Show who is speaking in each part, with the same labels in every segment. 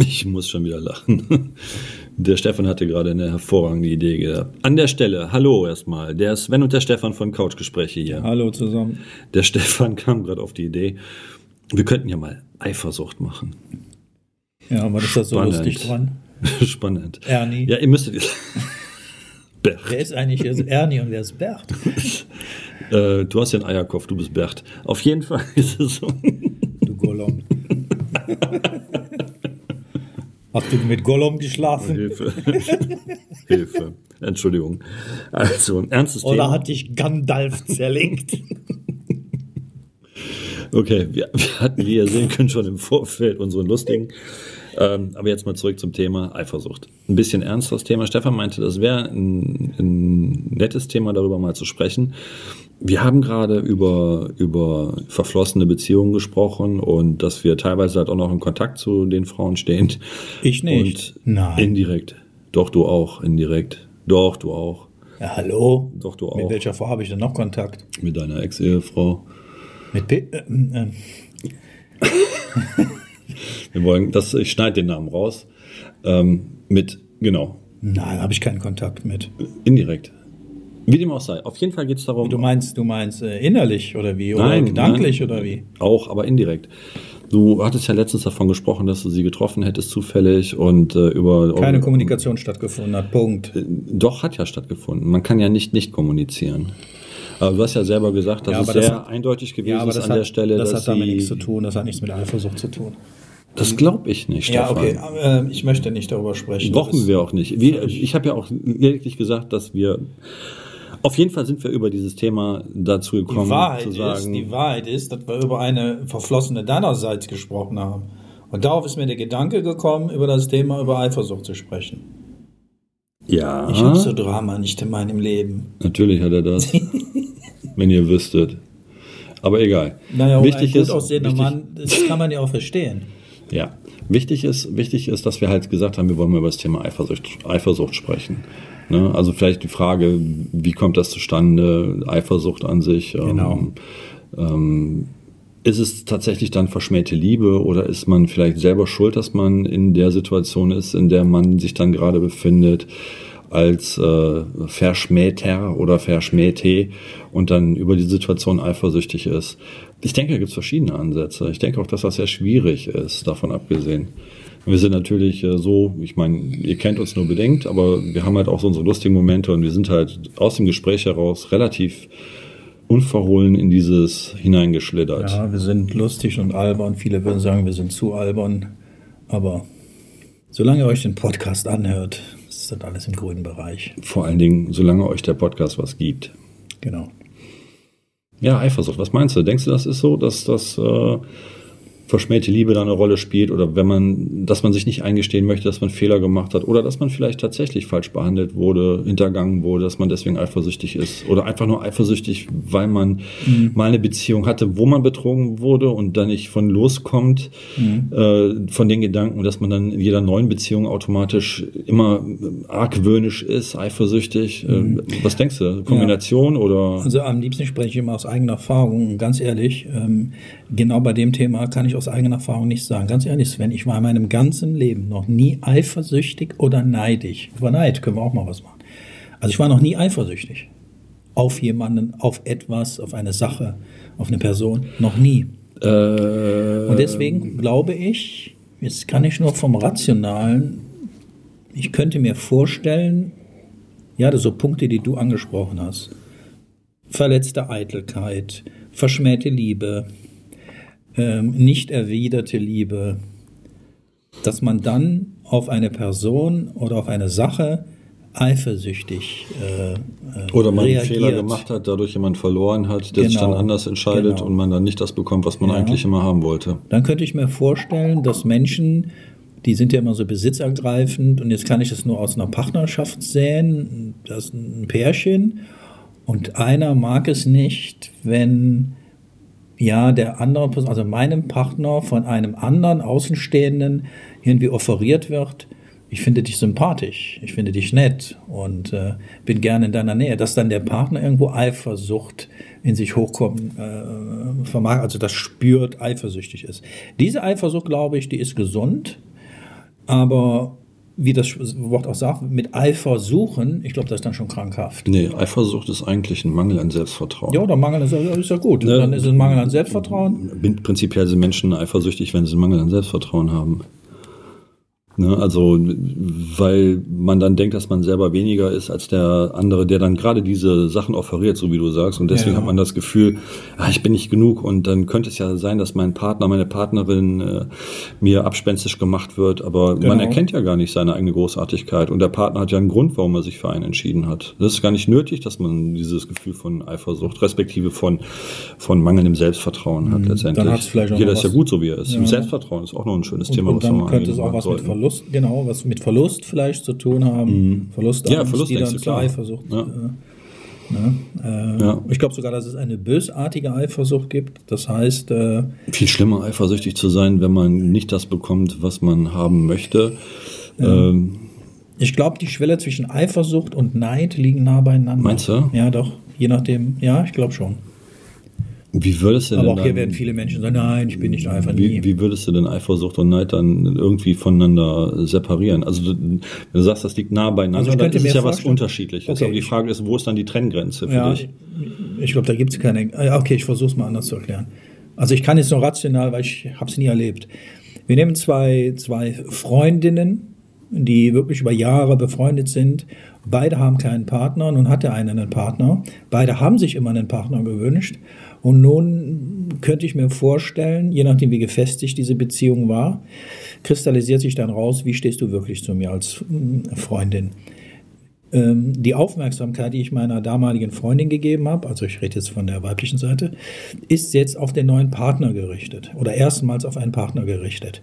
Speaker 1: Ich muss schon wieder lachen. Der Stefan hatte gerade eine hervorragende Idee gehabt. An der Stelle, hallo erstmal, der Sven und der Stefan von Couchgespräche hier.
Speaker 2: Hallo zusammen.
Speaker 1: Der Stefan kam gerade auf die Idee, wir könnten ja mal Eifersucht machen.
Speaker 2: Ja, aber das ist so
Speaker 1: Spannend.
Speaker 2: lustig dran.
Speaker 1: Spannend.
Speaker 2: Ernie.
Speaker 1: Ja, ihr müsstet. Bert.
Speaker 2: Wer ist eigentlich ist Ernie und wer ist Bert?
Speaker 1: Äh, du hast ja einen Eierkopf, du bist Bert. Auf jeden Fall ist es so.
Speaker 2: Du Gollum. Hast du mit Gollum geschlafen?
Speaker 1: Hilfe. Hilfe. Entschuldigung. Also, ein ernstes
Speaker 2: Oder
Speaker 1: Thema.
Speaker 2: hat dich Gandalf zerlegt?
Speaker 1: Okay, wir, wir hatten, wie ihr sehen könnt, schon im Vorfeld unseren lustigen. Ähm, aber jetzt mal zurück zum Thema Eifersucht. Ein bisschen ernsteres Thema. Stefan meinte, das wäre ein, ein nettes Thema, darüber mal zu sprechen. Wir haben gerade über, über verflossene Beziehungen gesprochen und dass wir teilweise halt auch noch in Kontakt zu den Frauen stehen.
Speaker 2: Ich nicht.
Speaker 1: Und
Speaker 2: Nein.
Speaker 1: Indirekt. Doch, du auch, indirekt. Doch, du auch.
Speaker 2: Ja, hallo?
Speaker 1: Doch, du
Speaker 2: Mit
Speaker 1: auch.
Speaker 2: welcher Frau habe ich denn noch Kontakt?
Speaker 1: Mit deiner Ex-Ehefrau.
Speaker 2: Mit P äh, äh,
Speaker 1: Wir wollen, das, ich schneide den Namen raus. Ähm, mit, genau,
Speaker 2: Nein, habe ich keinen Kontakt mit.
Speaker 1: indirekt. Wie dem auch sei. Auf jeden Fall geht es darum.
Speaker 2: Du meinst, du meinst äh, innerlich oder wie? Oder
Speaker 1: Nein,
Speaker 2: gedanklich
Speaker 1: nein.
Speaker 2: oder wie?
Speaker 1: Auch, aber indirekt. Du hattest ja letztens davon gesprochen, dass du sie getroffen hättest zufällig und äh, über
Speaker 2: Keine
Speaker 1: um,
Speaker 2: Kommunikation stattgefunden hat. Punkt.
Speaker 1: Doch hat ja stattgefunden. Man kann ja nicht nicht kommunizieren. Aber du hast ja selber gesagt, dass
Speaker 2: Ja,
Speaker 1: es
Speaker 2: das
Speaker 1: sehr
Speaker 2: hat-
Speaker 1: eindeutig gewesen
Speaker 2: Ja,
Speaker 1: ist an
Speaker 2: hat,
Speaker 1: der Stelle,
Speaker 2: das
Speaker 1: dass
Speaker 2: hat damit nichts zu tun. Das hat nichts mit Eifersucht zu tun.
Speaker 1: Das glaube ich nicht.
Speaker 2: Ja,
Speaker 1: Stefan.
Speaker 2: okay. aber, äh, ich möchte nicht darüber sprechen.
Speaker 1: Brauchen wir auch nicht. Ich habe ja auch lediglich gesagt, dass wir. Auf jeden Fall sind wir über dieses Thema dazu gekommen,
Speaker 2: Die Wahrheit,
Speaker 1: zu
Speaker 2: ist,
Speaker 1: sagen.
Speaker 2: die Wahrheit ist, dass wir über eine verflossene deinerseits gesprochen haben. Und darauf ist mir der Gedanke gekommen, über das Thema über Eifersucht zu sprechen.
Speaker 1: ja,
Speaker 2: Ich habe so Drama nicht in meinem Leben.
Speaker 1: natürlich hat er das. wenn ihr wüsstet. Aber egal.
Speaker 2: Naja,
Speaker 1: wichtig
Speaker 2: ein gut
Speaker 1: ist,
Speaker 2: aussehender
Speaker 1: wichtig,
Speaker 2: Mann, das kann man ja auch verstehen.
Speaker 1: Ja, wichtig ist, wichtig ist, dass wir halt gesagt haben, wir wollen mal über das Thema Eifersucht, Eifersucht sprechen. Ne? Also vielleicht die Frage, wie kommt das zustande? Eifersucht an sich.
Speaker 2: Genau.
Speaker 1: Ähm, ähm, ist es tatsächlich dann verschmähte Liebe oder ist man vielleicht selber schuld, dass man in der Situation ist, in der man sich dann gerade befindet, als äh, Verschmähter oder Verschmähte und dann über die Situation eifersüchtig ist? Ich denke, da gibt es verschiedene Ansätze. Ich denke auch, dass das sehr schwierig ist, davon abgesehen. Wir sind natürlich äh, so, ich meine, ihr kennt uns nur bedingt, aber wir haben halt auch so unsere lustigen Momente und wir sind halt aus dem Gespräch heraus relativ unverhohlen in dieses hineingeschlittert.
Speaker 2: Ja, wir sind lustig und albern. Viele würden sagen, wir sind zu albern. Aber solange ihr euch den Podcast anhört, ist das alles im grünen Bereich.
Speaker 1: Vor allen Dingen, solange euch der Podcast was gibt.
Speaker 2: Genau.
Speaker 1: Ja, Eifersucht, was meinst du? Denkst du, das ist so, dass das äh, verschmähte Liebe da eine Rolle spielt oder wenn man, dass man sich nicht eingestehen möchte, dass man Fehler gemacht hat oder dass man vielleicht tatsächlich falsch behandelt wurde, hintergangen wurde, dass man deswegen eifersüchtig ist oder einfach nur eifersüchtig, weil man mal eine Beziehung hatte, wo man betrogen wurde und dann nicht von loskommt, äh, von den Gedanken, dass man dann in jeder neuen Beziehung automatisch immer argwöhnisch ist, eifersüchtig. Äh, was denkst du? Kombination oder?
Speaker 2: Also am liebsten spreche ich immer aus eigener Erfahrung. Ganz ehrlich, ähm, genau bei dem Thema kann ich aus eigener Erfahrung nicht sagen. Ganz ehrlich, Sven, ich war in meinem ganzen Leben noch nie eifersüchtig oder neidisch. Über Neid können wir auch mal was machen. Also ich war noch nie eifersüchtig. Auf jemanden, auf etwas, auf eine Sache, auf eine Person. Noch nie.
Speaker 1: Äh,
Speaker 2: Und deswegen glaube ich, jetzt kann ich nur vom Rationalen, ich könnte mir vorstellen, ja, so Punkte, die du angesprochen hast. Verletzte Eitelkeit, verschmähte Liebe, ähm, nicht erwiderte Liebe, dass man dann auf eine Person oder auf eine Sache eifersüchtig äh, äh,
Speaker 1: Oder man einen
Speaker 2: reagiert.
Speaker 1: Fehler gemacht hat, dadurch jemand verloren hat, der sich
Speaker 2: Genau.
Speaker 1: dann anders entscheidet
Speaker 2: Genau.
Speaker 1: und man dann nicht das bekommt, was man
Speaker 2: Ja.
Speaker 1: eigentlich immer haben wollte.
Speaker 2: Dann könnte ich mir vorstellen, dass Menschen, die sind ja immer so besitzergreifend und jetzt kann ich das nur aus einer Partnerschaft sehen, das ist ein Pärchen und einer mag es nicht, wenn ja der andere, Person- also meinem Partner von einem anderen Außenstehenden irgendwie offeriert wird, ich finde dich sympathisch, ich finde dich nett und äh, bin gerne in deiner Nähe, dass dann der Partner irgendwo Eifersucht in sich hochkommen äh, vermag, also das spürt, eifersüchtig ist. Diese Eifersucht, glaube ich, die ist gesund. Aber wie das Wort auch sagt, mit Eifer suchen, ich glaube, das ist dann schon krankhaft.
Speaker 1: Nee, Eifersucht ist eigentlich ein Mangel an Selbstvertrauen.
Speaker 2: Ja, oder Mangel ist, ist ja gut.
Speaker 1: Ne?
Speaker 2: Dann ist es ein Mangel an Selbstvertrauen.
Speaker 1: Prinzipiell sind Menschen eifersüchtig, wenn sie einen Mangel an Selbstvertrauen haben. Ne, also, weil man dann denkt, dass man selber weniger ist als der andere, der dann gerade diese Sachen offeriert, so wie du sagst. Und deswegen
Speaker 2: Ja.
Speaker 1: hat man das Gefühl, ah, ich bin nicht genug. Und dann könnte es ja sein, dass mein Partner, meine Partnerin äh, mir abspenstisch gemacht wird. Aber man
Speaker 2: Genau.
Speaker 1: erkennt ja gar nicht seine eigene Großartigkeit. Und der Partner hat ja einen Grund, warum er sich für einen entschieden hat. Das ist gar nicht nötig, dass man dieses Gefühl von Eifersucht, respektive von, von mangelndem Selbstvertrauen hat letztendlich.
Speaker 2: Mhm. auch
Speaker 1: Jeder ist ja gut, so wie er ist.
Speaker 2: Ja.
Speaker 1: Selbstvertrauen ist auch noch ein schönes
Speaker 2: Und,
Speaker 1: Thema,
Speaker 2: und
Speaker 1: was
Speaker 2: dann
Speaker 1: mal
Speaker 2: könnte es auch was mit
Speaker 1: sollten.
Speaker 2: Verlust, genau, was mit Verlust vielleicht zu tun haben. Verlust,
Speaker 1: Mhm. Ja, Verlust
Speaker 2: die dann zur. Eifersucht.
Speaker 1: Ja.
Speaker 2: Äh, ne? äh,
Speaker 1: Ja.
Speaker 2: Ich glaube sogar, dass es eine bösartige Eifersucht gibt. Das heißt, äh,
Speaker 1: Viel schlimmer, eifersüchtig zu sein, wenn man nicht das bekommt, was man haben möchte. Ähm,
Speaker 2: ich glaube, die Schwelle zwischen Eifersucht und Neid liegen nah beieinander.
Speaker 1: Meinst du?
Speaker 2: Ja, doch. Je nachdem. Ja, ich glaube schon.
Speaker 1: Wie würdest du
Speaker 2: Aber
Speaker 1: denn
Speaker 2: auch hier
Speaker 1: dann,
Speaker 2: werden viele Menschen sagen, nein, ich bin nicht einfach nie.
Speaker 1: wie, wie würdest du denn Eifersucht und Neid dann irgendwie voneinander separieren? Also du, wenn du sagst, das liegt nah beieinander,
Speaker 2: Also
Speaker 1: dann ist es ja was Unterschiedliches.
Speaker 2: Okay,
Speaker 1: Aber die Frage ist, wo ist dann die Trenngrenze für
Speaker 2: Ja,
Speaker 1: dich?
Speaker 2: ich, glaube, da gibt es keine. äh, Okay, ich versuche es mal anders zu erklären. Also ich kann jetzt nur rational, weil ich habe es nie erlebt. Wir nehmen zwei, zwei Freundinnen, die wirklich über Jahre befreundet sind. Beide haben keinen Partner. Nun hat der eine einen Partner. Beide haben sich immer einen Partner gewünscht. Und nun könnte ich mir vorstellen, je nachdem wie gefestigt diese Beziehung war, kristallisiert sich dann raus, wie stehst du wirklich zu mir als mm, Freundin ähm, die Aufmerksamkeit, die ich meiner damaligen Freundin gegeben habe, also ich rede jetzt von der weiblichen Seite, ist jetzt auf den neuen Partner gerichtet oder erstmals auf einen Partner gerichtet.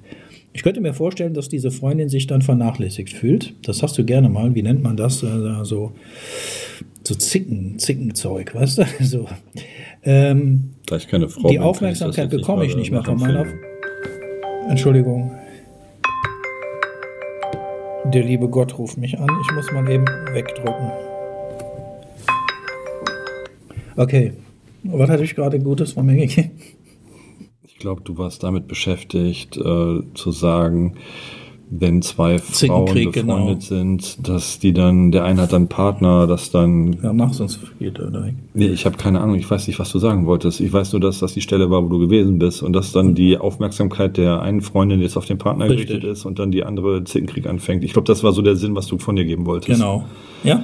Speaker 2: Ich könnte mir vorstellen, dass diese Freundin sich dann vernachlässigt fühlt. Das hast du gerne mal. Wie nennt man das? Äh, so, so Zicken, Zickenzeug, weißt du? So. Ähm,
Speaker 1: Da ich keine Frau
Speaker 2: die
Speaker 1: bin, ich
Speaker 2: Aufmerksamkeit bekomme ich nicht mehr von meiner. Entschuldigung. Der liebe Gott ruft mich an. Ich muss mal eben wegdrücken. Okay. Was hatte ich gerade Gutes von mir gegeben?
Speaker 1: Ich glaube, du warst damit beschäftigt, äh, zu sagen, wenn zwei Frauen
Speaker 2: Zickenkrieg,
Speaker 1: befreundet
Speaker 2: genau.
Speaker 1: sind, dass die dann, der eine hat dann einen Partner, dass dann.
Speaker 2: Ja, mach, sonst geht er weg.
Speaker 1: Nee, ich habe keine Ahnung, ich weiß nicht, was du sagen wolltest. Ich weiß nur, dass das die Stelle war, wo du gewesen bist und dass dann die Aufmerksamkeit der einen Freundin jetzt auf den Partner
Speaker 2: Richtig.
Speaker 1: gerichtet ist und dann die andere Zickenkrieg anfängt. Ich glaube, das war so der Sinn, was du von dir geben wolltest.
Speaker 2: Genau. Ja?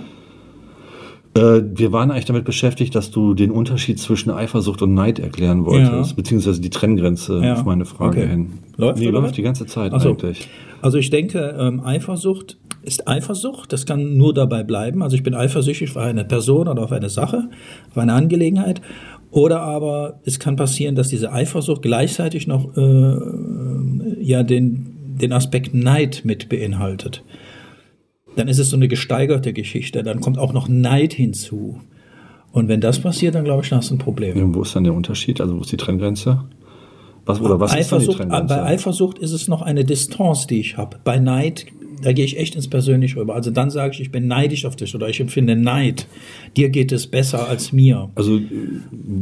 Speaker 1: Äh, wir waren eigentlich damit beschäftigt, dass du den Unterschied zwischen Eifersucht und Neid erklären wolltest,
Speaker 2: Ja.
Speaker 1: beziehungsweise die Trenngrenze
Speaker 2: Ja.
Speaker 1: auf meine Frage
Speaker 2: Okay.
Speaker 1: hin.
Speaker 2: Läuft
Speaker 1: nee, läuft die ganze Zeit
Speaker 2: Ach so.
Speaker 1: eigentlich.
Speaker 2: Also ich denke, ähm, Eifersucht ist Eifersucht. Das kann nur dabei bleiben. Also ich bin eifersüchtig auf eine Person oder auf eine Sache, auf eine Angelegenheit. Oder aber es kann passieren, dass diese Eifersucht gleichzeitig noch äh, ja den, den Aspekt Neid mit beinhaltet. Dann ist es so eine gesteigerte Geschichte. Dann kommt auch noch Neid hinzu. Und wenn das passiert, dann glaube ich, dann hast du ein Problem.
Speaker 1: Ja, und wo ist dann der Unterschied? Also wo ist die Trenngrenze? Was, oder was ist dann die
Speaker 2: Eifersucht,
Speaker 1: Trenngrenze?
Speaker 2: bei Eifersucht ist es noch eine Distanz, die ich habe. Bei Neid, da gehe ich echt ins Persönliche rüber. Also dann sage ich, ich bin neidisch auf dich oder ich empfinde Neid. Dir geht es besser als mir.
Speaker 1: also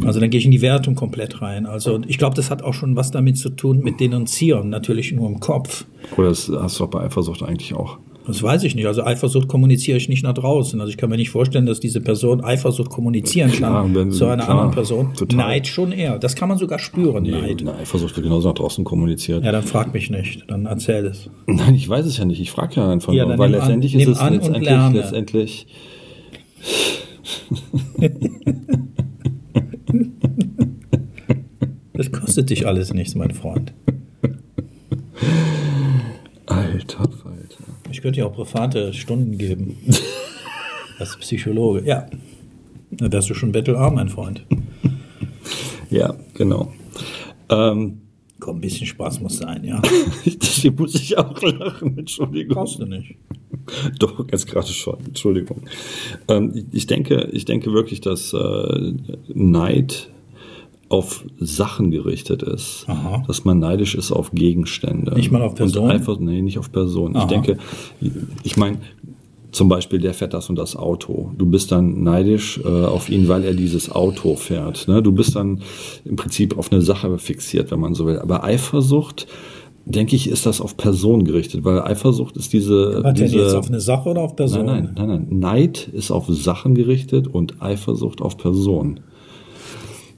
Speaker 2: Also dann gehe ich in die Wertung komplett rein. Also ich glaube, das hat auch schon was damit zu tun mit Denunzieren, natürlich nur im Kopf.
Speaker 1: oder das hast du auch bei Eifersucht eigentlich auch.
Speaker 2: Das weiß ich nicht. Also Eifersucht kommuniziere ich nicht nach draußen. Also ich kann mir nicht vorstellen, dass diese Person Eifersucht kommunizieren
Speaker 1: Klar,
Speaker 2: kann
Speaker 1: wenn-
Speaker 2: zu einer
Speaker 1: klar,
Speaker 2: anderen Person.
Speaker 1: total.
Speaker 2: Neid schon eher. Das kann man sogar spüren,
Speaker 1: Nee,
Speaker 2: Neid.
Speaker 1: eine Eifersucht wird genauso nach draußen kommuniziert.
Speaker 2: Ja, dann frag mich nicht. Dann erzähl es.
Speaker 1: Nein, ich weiß es ja nicht. Ich frage ja einfach
Speaker 2: Ja,
Speaker 1: nur, weil
Speaker 2: an-
Speaker 1: letztendlich
Speaker 2: nimm
Speaker 1: ist es
Speaker 2: an
Speaker 1: letztendlich, letztendlich
Speaker 2: Das kostet dich alles nichts, mein Freund.
Speaker 1: Alter.
Speaker 2: Ich könnte dir auch private Stunden geben. Als Psychologe. Ja. Da wärst du schon bettelarm, mein Freund.
Speaker 1: Ja, genau. Ähm,
Speaker 2: Komm, ein bisschen Spaß muss sein, ja.
Speaker 1: hier muss ich auch lachen, Entschuldigung.
Speaker 2: Brauchst du nicht.
Speaker 1: Doch, jetzt gerade schon, Entschuldigung. Ähm, ich, denke, ich denke wirklich, dass äh, Neid auf Sachen gerichtet ist.
Speaker 2: Aha.
Speaker 1: Dass man neidisch ist auf Gegenstände.
Speaker 2: Nicht mal auf Personen?
Speaker 1: Und einfach, nee, nicht auf Personen. Ich
Speaker 2: Aha.
Speaker 1: denke, ich meine, zum Beispiel, der fährt das und das Auto. Du bist dann neidisch äh, auf ihn, weil er dieses Auto fährt. Ne? Du bist dann im Prinzip auf eine Sache fixiert, wenn man so will. Aber Eifersucht denke ich, ist das auf Person gerichtet, weil Eifersucht ist diese.
Speaker 2: Was
Speaker 1: diese
Speaker 2: jetzt auf eine Sache oder auf Person?
Speaker 1: Nein, nein, nein, nein. Neid ist auf Sachen gerichtet und Eifersucht auf Personen.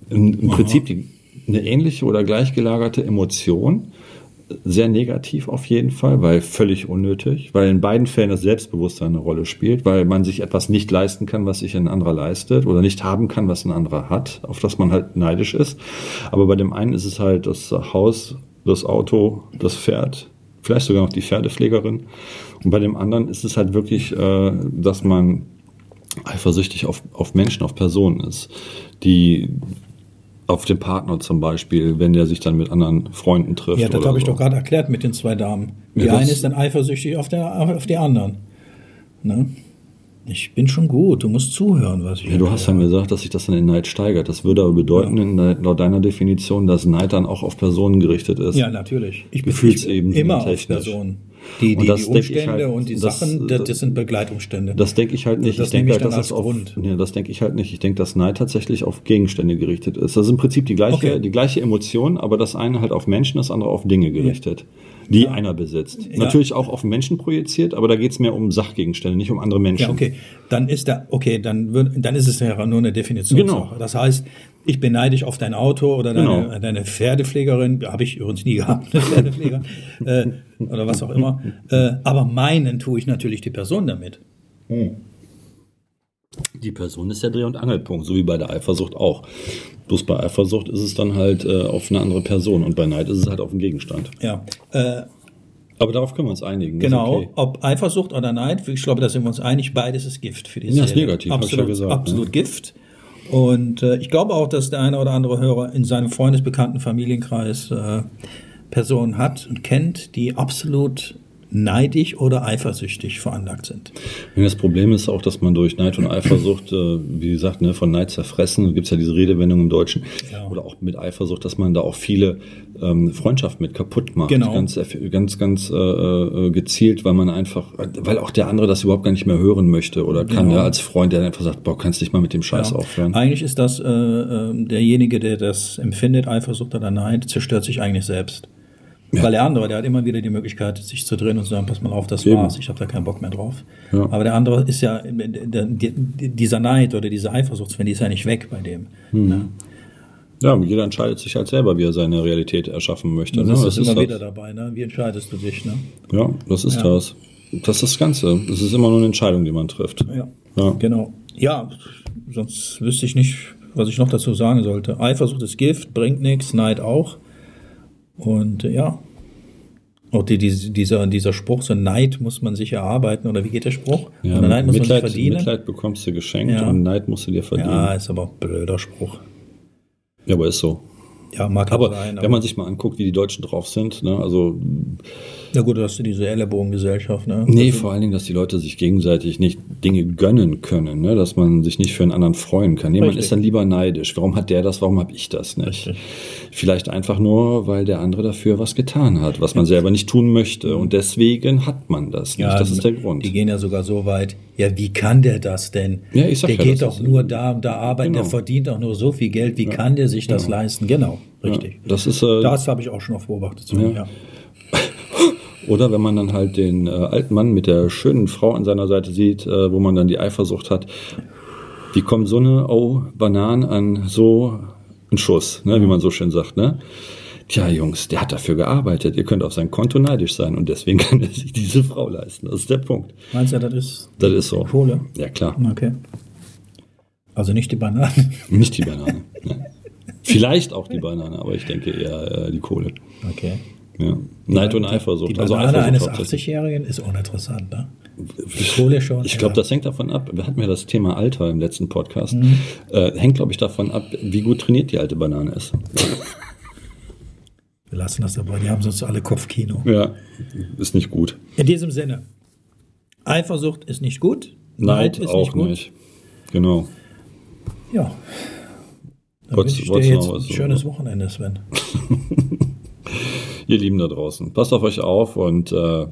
Speaker 1: Im, im Prinzip die, eine ähnliche oder gleichgelagerte Emotion. Sehr negativ auf jeden Fall, weil völlig unnötig, weil in beiden Fällen das Selbstbewusstsein eine Rolle spielt, weil man sich etwas nicht leisten kann, was sich ein anderer leistet oder nicht haben kann, was ein anderer hat, auf das man halt neidisch ist. Aber bei dem einen ist es halt das Haus, das Auto, das Pferd, vielleicht sogar noch die Pferdepflegerin. Und bei dem anderen ist es halt wirklich, äh, dass man eifersüchtig auf, auf Menschen, auf Personen ist, die auf den Partner zum Beispiel, wenn der sich dann mit anderen Freunden trifft.
Speaker 2: Ja, das habe ich
Speaker 1: so.
Speaker 2: doch gerade erklärt mit den zwei Damen. Die
Speaker 1: Ja,
Speaker 2: eine ist dann eifersüchtig auf, der, auf die anderen. Ne? Ich bin schon gut, du musst zuhören, was ich
Speaker 1: Ja, du hast dann gesagt, dass sich das dann in Neid steigert. Das würde aber bedeuten, in de- laut deiner Definition, dass Neid dann auch auf Personen gerichtet ist.
Speaker 2: Ja, natürlich. Ich bin
Speaker 1: Gefühlsebene
Speaker 2: immer auf. Personen. Die, die,
Speaker 1: das
Speaker 2: die Umstände
Speaker 1: halt,
Speaker 2: und die
Speaker 1: das-
Speaker 2: Sachen, das, das sind Begleitumstände.
Speaker 1: Das denke ich halt nicht.
Speaker 2: Das
Speaker 1: ich denke halt, dass
Speaker 2: als
Speaker 1: auf, nee, das denke ich halt nicht. Ich denke, dass Neid tatsächlich auf Gegenstände gerichtet ist. Das ist im Prinzip die gleiche,
Speaker 2: Okay.
Speaker 1: die gleiche Emotion, aber das eine halt auf Menschen, das andere auf Dinge gerichtet, die einer besitzt.
Speaker 2: Ja.
Speaker 1: Natürlich auch auf Menschen projiziert, aber da geht es mehr um Sachgegenstände, nicht um andere Menschen.
Speaker 2: Ja, okay. Dann ist da, okay, dann wird, dann ist es ja nur eine Definitionssache.
Speaker 1: Genau.
Speaker 2: Das heißt, ich bin neidisch auf dein Auto oder deine,
Speaker 1: Genau.
Speaker 2: deine Pferdepflegerin, habe ich übrigens nie gehabt, eine Pferdepfleger, äh, oder was auch immer. Äh, aber meinen tue ich natürlich die Person damit.
Speaker 1: Die Person ist der Dreh- und Angelpunkt, so wie bei der Eifersucht auch. Bloß bei Eifersucht ist es dann halt äh, auf eine andere Person und bei Neid ist es halt auf einen Gegenstand.
Speaker 2: Ja. Äh,
Speaker 1: Aber darauf können wir uns einigen.
Speaker 2: Genau,
Speaker 1: okay.
Speaker 2: ob Eifersucht oder Neid, ich glaube, da sind wir uns einig, beides ist Gift für die
Speaker 1: Ja, ist
Speaker 2: Seele.
Speaker 1: negativ,
Speaker 2: absolut,
Speaker 1: ja gesagt,
Speaker 2: Absolut
Speaker 1: ne?
Speaker 2: Gift. Und äh, ich glaube auch, dass der eine oder andere Hörer in seinem Freundesbekannten Familienkreis äh, Personen hat und kennt, die absolut neidisch oder eifersüchtig veranlagt sind.
Speaker 1: Das Problem ist auch, dass man durch Neid und Eifersucht, äh, wie gesagt, ne, von Neid zerfressen, gibt es ja diese Redewendung im Deutschen,
Speaker 2: Ja.
Speaker 1: oder auch mit Eifersucht, dass man da auch viele ähm, Freundschaften mit kaputt macht.
Speaker 2: Genau.
Speaker 1: Ganz, eff- ganz, ganz äh, äh, gezielt, weil man einfach, weil auch der andere das überhaupt gar nicht mehr hören möchte oder kann,
Speaker 2: Genau.
Speaker 1: ja, als Freund, der einfach sagt, boah, kannst nicht mal mit dem Scheiß
Speaker 2: Ja.
Speaker 1: aufhören.
Speaker 2: Eigentlich ist das äh, äh, derjenige, der das empfindet, Eifersucht oder Neid, zerstört sich eigentlich selbst. Weil der andere, der hat immer wieder die Möglichkeit, sich zu drehen und zu sagen, pass mal auf, das
Speaker 1: Eben.
Speaker 2: war's, ich habe da keinen Bock mehr drauf.
Speaker 1: Ja.
Speaker 2: Aber der andere ist ja, der, dieser Neid oder diese Eifersucht, die ist ja nicht weg bei dem.
Speaker 1: Hm.
Speaker 2: Ne?
Speaker 1: Ja, jeder entscheidet sich halt selber, wie er seine Realität erschaffen möchte.
Speaker 2: Das
Speaker 1: ne?
Speaker 2: ist
Speaker 1: Das
Speaker 2: immer
Speaker 1: das.
Speaker 2: wieder dabei. Ne? Wie entscheidest du dich? Ne?
Speaker 1: Ja, das ist
Speaker 2: Ja.
Speaker 1: das. Das ist das Ganze. Das ist immer nur eine Entscheidung, die man trifft.
Speaker 2: Ja.
Speaker 1: Ja.
Speaker 2: Genau. Ja, sonst wüsste ich nicht, was ich noch dazu sagen sollte. Eifersucht ist Gift, bringt nichts, Neid auch. Und äh, ja, auch die, die, dieser, dieser Spruch, so Neid muss man sich erarbeiten, oder wie geht der Spruch?
Speaker 1: Ja,
Speaker 2: oder Neid muss
Speaker 1: Mitleid,
Speaker 2: man sich verdienen.
Speaker 1: Mitleid bekommst du geschenkt
Speaker 2: Ja.
Speaker 1: und Neid musst du dir verdienen.
Speaker 2: ja,
Speaker 1: Ja,
Speaker 2: ist aber ein blöder Spruch.
Speaker 1: aber ist so.
Speaker 2: Ja, mag ja
Speaker 1: Aber
Speaker 2: sein.
Speaker 1: wenn man sich mal anguckt, wie die Deutschen drauf sind, ne, also
Speaker 2: na gut, du hast du diese Ellenbogengesellschaft. Ne?
Speaker 1: nee, vor allen Dingen, dass die Leute sich gegenseitig nicht Dinge gönnen können, ne, dass man sich nicht für einen anderen freuen kann.
Speaker 2: Richtig.
Speaker 1: ist dann lieber neidisch. Warum hat der das, warum habe ich das nicht?
Speaker 2: Richtig.
Speaker 1: Vielleicht einfach nur, weil der andere dafür was getan hat, was man selber nicht tun möchte. Und deswegen hat man das nicht. das ist der Grund.
Speaker 2: Die gehen ja sogar so weit. Ja, wie kann der das denn?
Speaker 1: Ja, ich sag
Speaker 2: der
Speaker 1: ja,
Speaker 2: geht doch nur da und da arbeiten, der
Speaker 1: Genau.
Speaker 2: verdient doch nur so viel Geld. Wie kann der sich das leisten? Genau, richtig.
Speaker 1: Das ist äh,
Speaker 2: Das habe ich auch schon oft beobachtet. So,
Speaker 1: Ja. Oder wenn man dann halt den äh, alten Mann mit der schönen Frau an seiner Seite sieht, äh, wo man dann die Eifersucht hat, wie kommt so eine oh, Bananen an so einen Schuss, ne, wie man so schön sagt, ne? Tja, Jungs, der hat dafür gearbeitet. Ihr könnt auf sein Konto neidisch sein und deswegen kann er sich diese Frau leisten. Das ist der Punkt.
Speaker 2: Meinst du, das ist
Speaker 1: Das ist so.
Speaker 2: Kohle?
Speaker 1: Ja, klar.
Speaker 2: Okay. Also nicht die Bananen.
Speaker 1: Nicht die Banane. ne. Vielleicht auch die Banane, aber ich denke eher äh, die Kohle.
Speaker 2: Okay.
Speaker 1: Ja. Neid und Eifersucht.
Speaker 2: Die
Speaker 1: also
Speaker 2: Banane
Speaker 1: Eifersucht
Speaker 2: eines
Speaker 1: hauptsächlich.
Speaker 2: 80-Jährigen ist uninteressant, ne? Die Kohle schon.
Speaker 1: Ich glaube, das hängt davon ab. Wir hatten ja das Thema Alter im letzten Podcast.
Speaker 2: Mhm.
Speaker 1: Äh, hängt, glaube ich, davon ab, wie gut trainiert die alte Banane ist.
Speaker 2: Wir lassen das dabei. Die haben sonst alle Kopfkino.
Speaker 1: Ja, ist nicht gut.
Speaker 2: In diesem Sinne. Eifersucht ist nicht gut.
Speaker 1: Neid,
Speaker 2: ist
Speaker 1: auch
Speaker 2: gut.
Speaker 1: nicht. Genau.
Speaker 2: Ja. Dann
Speaker 1: Wolltest-
Speaker 2: wünsche ich dir jetzt ein schönes? Wochenende, Sven.
Speaker 1: Ihr Lieben da draußen, passt auf euch auf und äh,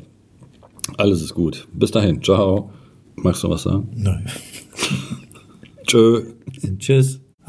Speaker 1: alles ist gut. Bis dahin. Ciao. Magst du was sagen?
Speaker 2: Nein.
Speaker 1: Tschö.
Speaker 2: Tschüss.